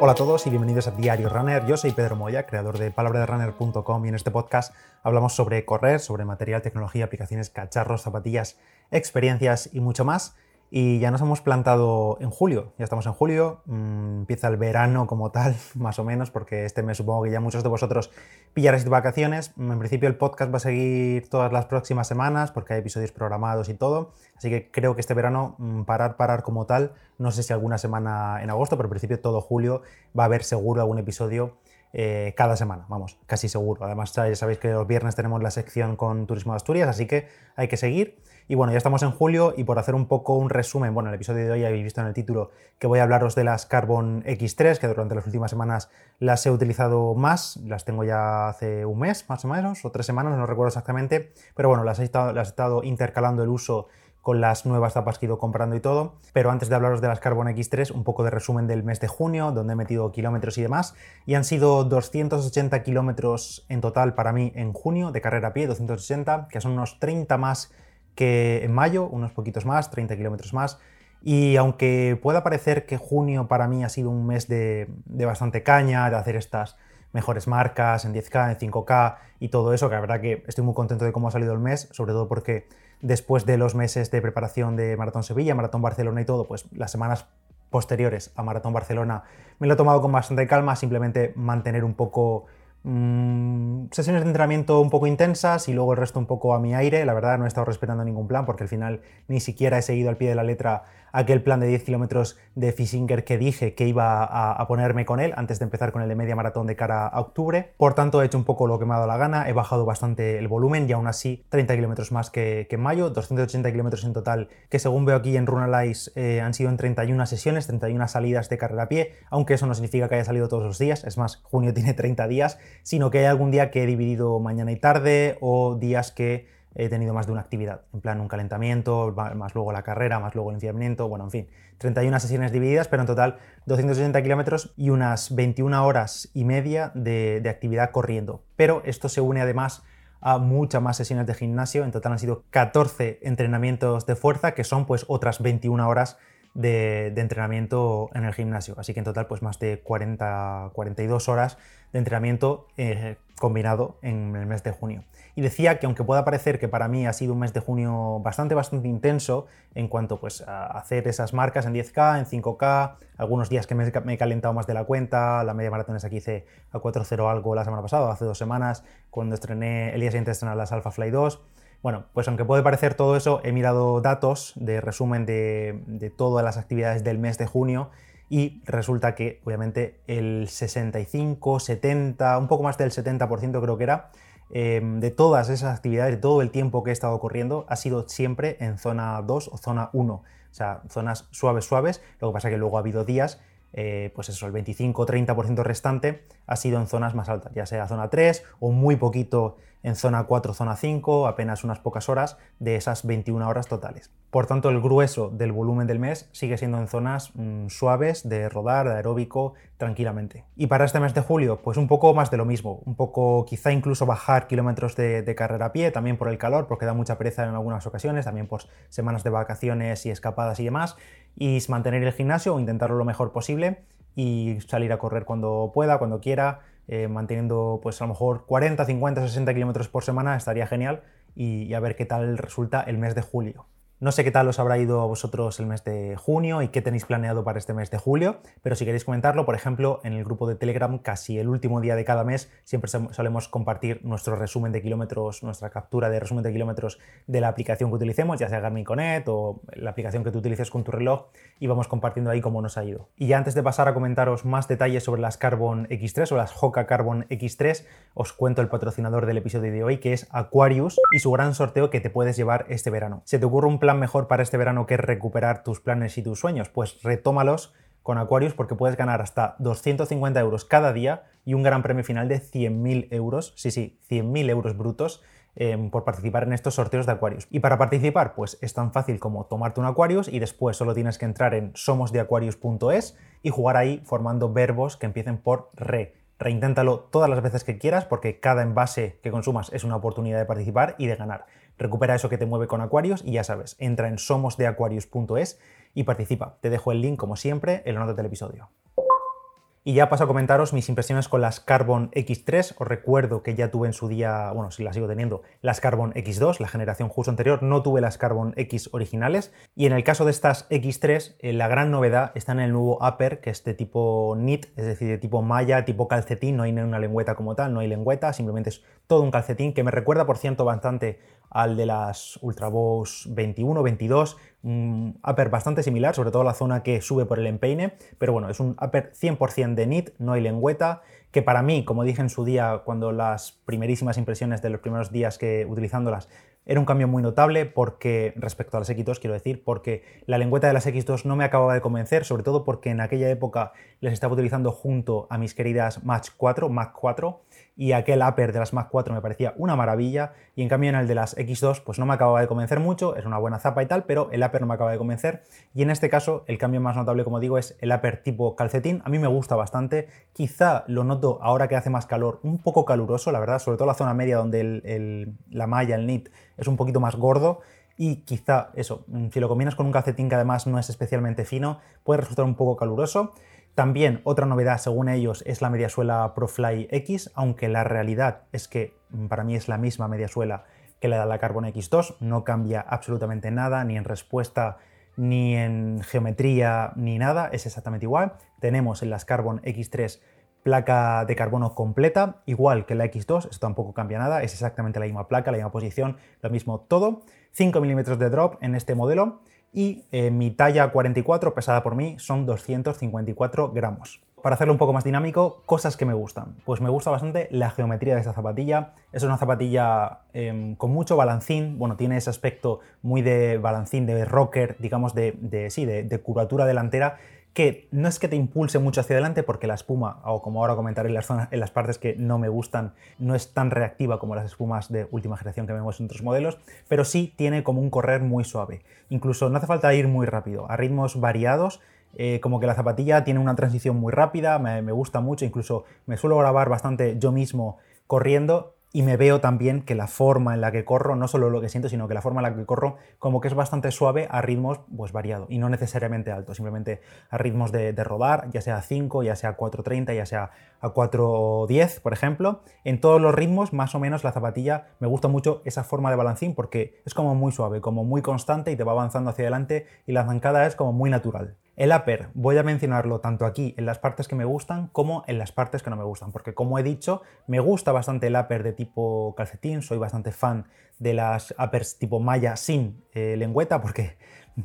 Hola a todos y bienvenidos a Diario Runner. Yo soy Pedro Moya, creador de palabraderunner.com y en este podcast hablamos sobre correr, sobre material, tecnología, aplicaciones, cacharros, zapatillas, experiencias y mucho más. Y ya nos hemos plantado en julio, ya estamos en julio, mmm, empieza el verano como tal, más o menos, porque este mes supongo que ya muchos de vosotros pillaréis vacaciones. En principio el podcast va a seguir todas las próximas semanas porque hay episodios programados y todo, así que creo que este verano mmm, parar, parar como tal, no sé si alguna semana en agosto, pero en principio todo julio va a haber seguro algún episodio eh, cada semana, vamos, casi seguro. Además, ya sabéis que los viernes tenemos la sección con Turismo de Asturias, así que hay que seguir. Y bueno, ya estamos en julio y por hacer un poco un resumen, bueno, en el episodio de hoy habéis visto en el título que voy a hablaros de las Carbon X3, que durante las últimas semanas las he utilizado más, las tengo ya hace un mes más o menos, o tres semanas, no recuerdo exactamente, pero bueno, las he estado, las he estado intercalando el uso con las nuevas tapas que he ido comprando y todo. Pero antes de hablaros de las Carbon X3, un poco de resumen del mes de junio, donde he metido kilómetros y demás. Y han sido 280 kilómetros en total para mí en junio de carrera a pie, 280, que son unos 30 más que en mayo, unos poquitos más, 30 kilómetros más. Y aunque pueda parecer que junio para mí ha sido un mes de, de, bastante caña, de hacer estas mejores marcas en 10K, en 5K y todo eso, que la verdad que estoy muy contento de cómo ha salido el mes, sobre todo porque después de los meses de preparación de Maratón Sevilla, Maratón Barcelona y todo, pues las semanas posteriores a Maratón Barcelona me lo he tomado con bastante calma, simplemente mantener un poco mmm, sesiones de entrenamiento un poco intensas y luego el resto un poco a mi aire. La verdad no he estado respetando ningún plan porque al final ni siquiera he seguido al pie de la letra aquel plan de 10 kilómetros de Fisinger que dije que iba a, ponerme con él antes de empezar con el de media maratón de cara a octubre. Por tanto, he hecho un poco lo que me ha dado la gana, he bajado bastante el volumen y aún así 30 kilómetros más que, que, en mayo, 280 kilómetros en total, que según veo aquí en Runalyze eh, han sido en 31 sesiones, 31 salidas de carrera a pie, aunque eso no significa que haya salido todos los días, es más, junio tiene 30 días, sino que hay algún día que he dividido mañana y tarde o días que he tenido más de una actividad, en plan un calentamiento, más luego la carrera, más luego el enfriamiento, bueno, en fin, 31 sesiones divididas, pero en total 280 kilómetros y unas 21 horas y media de, de, actividad corriendo. Pero esto se une además a muchas más sesiones de gimnasio, en total han sido 14 entrenamientos de fuerza, que son pues otras 21 horas de, entrenamiento en el gimnasio. Así que en total, pues más de 40, 42 horas de entrenamiento eh, combinado en el mes de junio. Y decía que aunque pueda parecer que para mí ha sido un mes de junio bastante, bastante intenso en cuanto pues, a hacer esas marcas en 10K, en 5K, algunos días que me, me he calentado más de la cuenta, la media maratón esa que hice a 4.0 algo la semana pasada, hace dos semanas, cuando estrené, el día siguiente estrené las Alpha Fly 2, bueno, pues aunque puede parecer todo eso, he mirado datos de resumen de, todas las actividades del mes de junio y resulta que obviamente el 65, 70, un poco más del 70% creo que era, eh, de todas esas actividades, de todo el tiempo que he estado corriendo, ha sido siempre en zona 2 o zona 1, o sea, zonas suaves, suaves, lo que pasa que luego ha habido días eh, pues eso, el 25-30% restante ha sido en zonas más altas, ya sea zona 3 o muy poquito en zona 4, zona 5, apenas unas pocas horas de esas 21 horas totales. Por tanto, el grueso del volumen del mes sigue siendo en zonas mmm, suaves de rodar, de aeróbico, tranquilamente. Y para este mes de julio, pues un poco más de lo mismo, un poco quizá incluso bajar kilómetros de, de carrera a pie, también por el calor, porque da mucha pereza en algunas ocasiones, también por semanas de vacaciones y escapadas y demás, y mantener el gimnasio o intentarlo lo mejor posible y salir a correr cuando pueda, cuando quiera, eh, manteniendo pues a lo mejor 40, 50, 60 kilómetros por semana estaría genial y, y a ver qué tal resulta el mes de julio. No sé qué tal os habrá ido a vosotros el mes de junio y qué tenéis planeado para este mes de julio, pero si queréis comentarlo, por ejemplo, en el grupo de Telegram, casi el último día de cada mes, siempre solemos compartir nuestro resumen de kilómetros, nuestra captura de resumen de kilómetros de la aplicación que utilicemos, ya sea Garmin Connect o la aplicación que tú utilices con tu reloj, y vamos compartiendo ahí cómo nos ha ido. Y ya antes de pasar a comentaros más detalles sobre las Carbon X3 o las Hoka Carbon X3, os cuento el patrocinador del episodio de hoy, que es Aquarius y su gran sorteo que te puedes llevar este verano. ¿Se te ocurre un plan mejor para este verano que recuperar tus planes y tus sueños? Pues retómalos con Aquarius porque puedes ganar hasta 250 euros cada día y un gran premio final de 100.000 euros, sí, sí, 100.000 euros brutos eh, por participar en estos sorteos de Aquarius. Y para participar, pues es tan fácil como tomarte un Aquarius y después solo tienes que entrar en somosdeaquarius.es y jugar ahí formando verbos que empiecen por re. Reinténtalo todas las veces que quieras porque cada envase que consumas es una oportunidad de participar y de ganar. Recupera eso que te mueve con Aquarius y ya sabes, entra en somosdeaquarius.es y participa. Te dejo el link como siempre en la nota del episodio. Y ya paso a comentaros mis impresiones con las Carbon X3. Os recuerdo que ya tuve en su día, bueno, si las sigo teniendo, las Carbon X2, la generación justo anterior. No tuve las Carbon X originales. Y en el caso de estas X3, eh, la gran novedad está en el nuevo upper, que es de tipo knit, es decir, de tipo malla, tipo calcetín. No hay una lengüeta como tal, no hay lengüeta, simplemente es todo un calcetín que me recuerda, por cierto, bastante al de las Ultrabows 21, 22, un upper bastante similar, sobre todo la zona que sube por el empeine, pero bueno, es un upper 100% de knit, no hay lengüeta, que para mí, como dije en su día, cuando las primerísimas impresiones de los primeros días que utilizándolas, era un cambio muy notable porque, respecto a las X2, quiero decir, porque la lengüeta de las X2 no me acababa de convencer, sobre todo porque en aquella época les estaba utilizando junto a mis queridas Match 4, Mac 4, y aquel upper de las Mac 4 me parecía una maravilla y en cambio en el de las X2 pues no me acababa de convencer mucho, es una buena zapa y tal, pero el upper no me acaba de convencer y en este caso el cambio más notable como digo es el upper tipo calcetín, a mí me gusta bastante, quizá lo noto ahora que hace más calor un poco caluroso, la verdad, sobre todo la zona media donde la malla, el knit es un poquito más gordo y quizá eso, si lo combinas con un calcetín que además no es especialmente fino, puede resultar un poco caluroso. También otra novedad, según ellos, es la mediasuela ProFly X, aunque la realidad es que mm, para mí es la misma mediasuela que la de la Carbon X2, no cambia absolutamente nada, ni en respuesta, ni en geometría, ni nada, es exactamente igual. Tenemos en las Carbon X3 placa de carbono completa, igual que la X2, esto tampoco cambia nada, es exactamente la misma placa, la misma posición, lo mismo todo. 5 milímetros de drop en este modelo y eh, mi talla 44 pesada por mí son 254 gramos. Para hacerlo un poco más dinámico, cosas que me gustan. Pues me gusta bastante la geometría de esta zapatilla. Es una zapatilla em, con mucho balancín. Bueno, tiene ese aspecto muy de balancín, de rocker, digamos, de, sí, de curvatura delantera que no es que te impulse mucho hacia adelante porque la espuma, o como ahora comentaré en las, zonas, en las partes que no me gustan, no es tan reactiva como las espumas de última generación que vemos en otros modelos, pero sí tiene como un correr muy suave. Incluso no hace falta ir muy rápido, a ritmos variados, eh, como que la zapatilla tiene una transición muy rápida, me, me gusta mucho, incluso me suelo grabar bastante yo mismo corriendo y me veo también que la forma en la que corro, no solo lo que siento, sino que la forma en la que corro como que es bastante suave a ritmos pues variados y no necesariamente altos, simplemente a ritmos de, rodar, ya sea a 5, ya sea a 4.30, ya sea a 4.10, por ejemplo. En todos los ritmos, más o menos, la zapatilla me gusta mucho esa forma de balancín porque es como muy suave, como muy constante y te va avanzando hacia adelante y la zancada es como muy natural. El upper voy a mencionarlo tanto aquí en las partes que me gustan como en las partes que no me gustan, porque como he dicho, me gusta bastante el upper de tipo calcetín, soy bastante fan de las uppers tipo malla sin eh, lengüeta, porque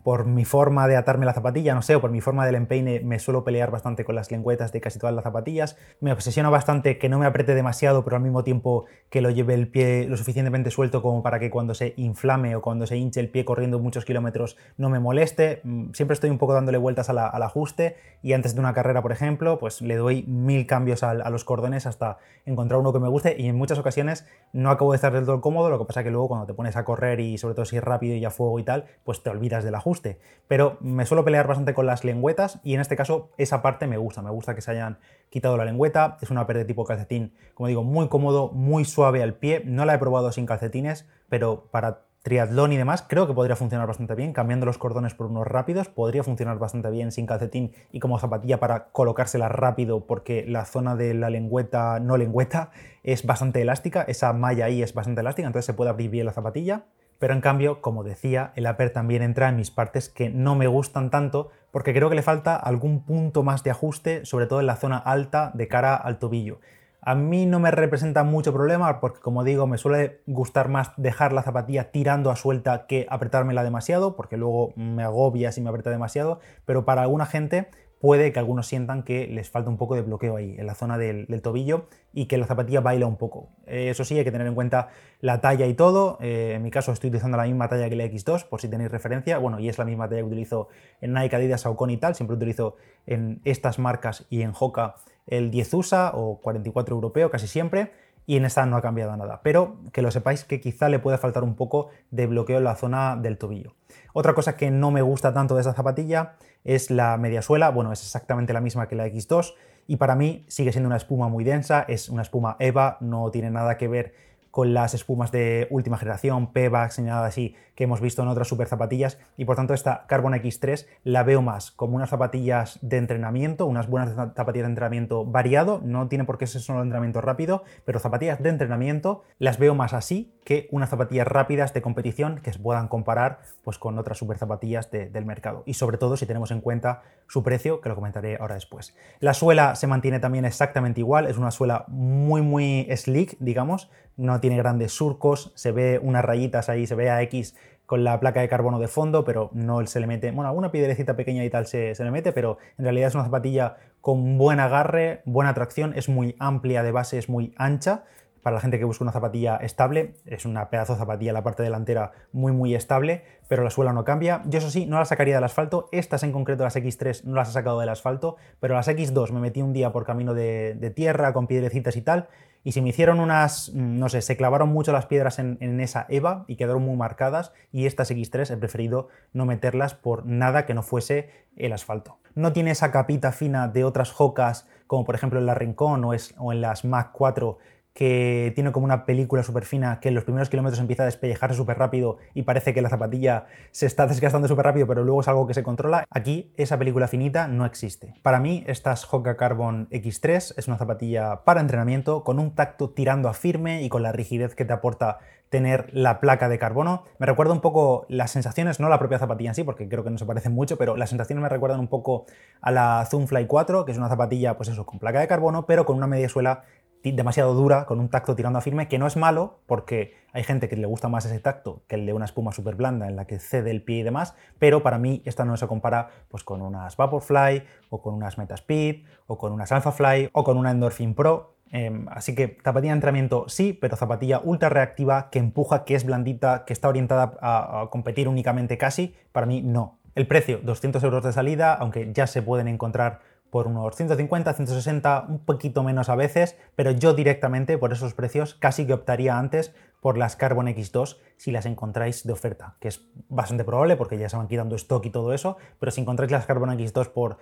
por mi forma de atarme la zapatilla, no sé, o por mi forma del empeine, me suelo pelear bastante con las lengüetas de casi todas las zapatillas. Me obsesiona bastante que no me apriete demasiado, pero al mismo tiempo que lo lleve el pie lo suficientemente suelto como para que cuando se inflame o cuando se hinche el pie corriendo muchos kilómetros no me moleste. Mm, siempre estoy un poco dándole vueltas al ajuste y antes de una carrera, por ejemplo, pues le doy mil cambios a, los cordones hasta encontrar uno que me guste y en muchas ocasiones no acabo de estar del todo cómodo, lo que pasa que luego cuando te pones a correr y sobre todo si es rápido y a fuego y tal, pues te olvidas de la ajuste. Pero me suelo pelear bastante con las lengüetas y en este caso esa parte me gusta. Me gusta que se hayan quitado la lengüeta. Es una pérdida de tipo calcetín, como digo, muy cómodo, muy suave al pie. No la he probado sin calcetines, pero para triatlón y demás, creo que podría funcionar bastante bien, cambiando los cordones por unos rápidos, podría funcionar bastante bien sin calcetín y como zapatilla para colocársela rápido porque la zona de la lengüeta, no lengüeta, es bastante elástica, esa malla ahí es bastante elástica, entonces se puede abrir bien la zapatilla. Pero en cambio, como decía, el upper también entra en mis partes que no me gustan tanto porque creo que le falta algún punto más de ajuste, sobre todo en la zona alta de cara al tobillo. A mí no me representa mucho problema porque, como digo, me suele gustar más dejar la zapatilla tirando a suelta que apretármela demasiado, porque luego me agobia si me aprieta demasiado, pero para alguna gente puede que algunos sientan que les falta un poco de bloqueo ahí, en la zona del, tobillo, y que la zapatilla baila un poco. Eh, eso sí, hay que tener en cuenta la talla y todo. Eh, en mi caso estoy utilizando la misma talla que la X2, por si tenéis referencia. Bueno, y es la misma talla que utilizo en Nike, Adidas, Saucony y tal. Siempre utilizo en estas marcas y en Hoka el 10 USA o 44 europeo casi siempre y en esta no ha cambiado nada. Pero que lo sepáis que quizá le puede faltar un poco de bloqueo en la zona del tobillo. Otra cosa que no me gusta tanto de esa zapatilla es la mediasuela, bueno, es exactamente la misma que la X2 y para mí sigue siendo una espuma muy densa, es una espuma EVA, no tiene nada que ver con las espumas de última generación, Pebax, señalada así, que hemos visto en otras super zapatillas, y por tanto esta Carbon X3 la veo más como unas zapatillas de entrenamiento, unas buenas zapatillas de entrenamiento variado, no tiene por qué ser solo entrenamiento rápido, pero zapatillas de entrenamiento las veo más así que unas zapatillas rápidas de competición que se puedan comparar pues, con otras super zapatillas del mercado. Y sobre todo si tenemos en cuenta su precio, que lo comentaré ahora después. La suela se mantiene también exactamente igual, es una suela muy muy slick, digamos, no tiene grandes surcos, se ve unas rayitas ahí, se ve a X con la placa de carbono de fondo, pero no se le mete, bueno, alguna piedrecita pequeña y tal se, le mete, pero en realidad es una zapatilla con buen agarre, buena tracción, es muy amplia de base, es muy ancha, para la gente que busca una zapatilla estable, es una pedazo de zapatilla la parte delantera muy muy estable, pero la suela no cambia. Yo eso sí, no la sacaría del asfalto, estas en concreto las X3 no las he sacado del asfalto, pero las X2 me metí un día por camino de, tierra con piedrecitas y tal, y si me hicieron unas, no sé, se clavaron mucho las piedras en, en, esa EVA y quedaron muy marcadas, y estas X3 he preferido no meterlas por nada que no fuese el asfalto. No tiene esa capita fina de otras jocas, como por ejemplo en la Rincón o, es, o en las Mac 4, que tiene como una película súper fina, que en los primeros kilómetros empieza a despellejarse súper rápido y parece que la zapatilla se está desgastando súper rápido, pero luego es algo que se controla. Aquí esa película finita no existe. Para mí, estas Hoka Carbon X3 es una zapatilla para entrenamiento con un tacto tirando a firme y con la rigidez que te aporta tener la placa de carbono. Me recuerda un poco las sensaciones, no la propia zapatilla en sí, porque creo que no se parecen mucho, pero las sensaciones me recuerdan un poco a la Zoomfly 4, que es una zapatilla, pues eso, con placa de carbono, pero con una media suela demasiado dura, con un tacto tirando a firme, que no es malo, porque hay gente que le gusta más ese tacto que el de una espuma súper blanda en la que cede el pie y demás, pero para mí esta no se compara pues, con unas Vaporfly, o con unas Metaspeed, o con unas Alphafly, o con una Endorphin Pro. Em, así que zapatilla de entrenamiento sí, pero zapatilla ultra reactiva, que empuja, que es blandita, que está orientada a, a competir únicamente casi, para mí no. El precio, 200 euros de salida, aunque ya se pueden encontrar por unos 150, 160, un poquito menos a veces, pero yo directamente por esos precios casi que optaría antes por las Carbon X2 si las encontráis de oferta, que es bastante probable porque ya se van quitando stock y todo eso, pero si encontráis las Carbon X2 por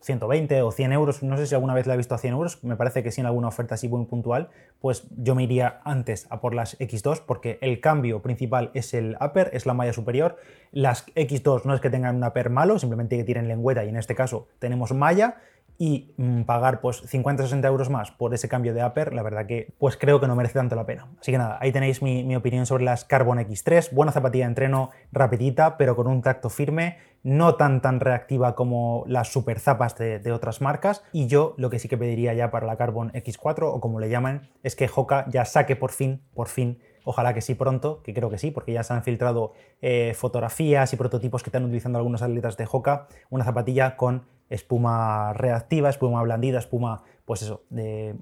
120 o 100 euros, no sé si alguna vez la he visto a 100 euros, me parece que sí en alguna oferta así muy puntual, pues yo me iría antes a por las X2 porque el cambio principal es el upper, es la malla superior, las X2 no es que tengan un upper malo, simplemente que tienen lengüeta y en este caso tenemos malla, y mm, pagar pues 50-60 euros más por ese cambio de upper, la verdad que pues creo que no merece tanto la pena. Así que nada, ahí tenéis mi, opinión sobre las Carbon X3, buena zapatilla de entreno, rapidita, pero con un tacto firme, no tan tan reactiva como las super zapas de, de, otras marcas. Y yo lo que sí que pediría ya para la Carbon X4, o como le llaman, es que Hoka ya saque por fin, por fin, Ojalá que sí pronto, que creo que sí, porque ya se han filtrado eh, fotografías y prototipos que están utilizando algunos atletas de Hoka, una zapatilla con espuma reactiva, espuma blandida, espuma, pues eso,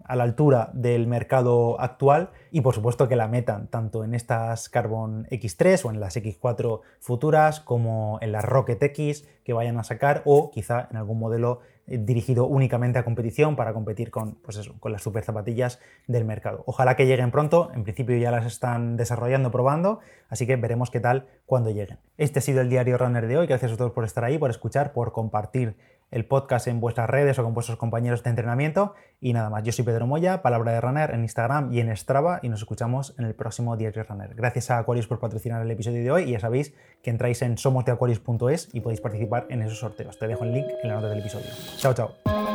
a la altura del mercado actual y por supuesto que la metan tanto en estas Carbon X3 o en las X4 futuras como en las Rocket X que vayan a sacar o quizá en algún modelo eh, dirigido únicamente a competición para competir con, pues eso, con las super zapatillas del mercado. Ojalá que lleguen pronto, en principio ya las están desarrollando, probando, así que veremos qué tal cuando lleguen. Este ha sido el diario Runner de hoy, gracias a todos por estar ahí, por escuchar, por compartir el podcast en vuestras redes o con vuestros compañeros de entrenamiento. Y nada más, yo soy Pedro Moya, Palabra de Runner en Instagram y en Strava y nos escuchamos en el próximo Diario Runner. Gracias a Aquarius por patrocinar el episodio de hoy y ya sabéis que entráis en somosdeaquarius.es y podéis participar en esos sorteos. Te dejo el link en la nota del episodio. Chao, chao.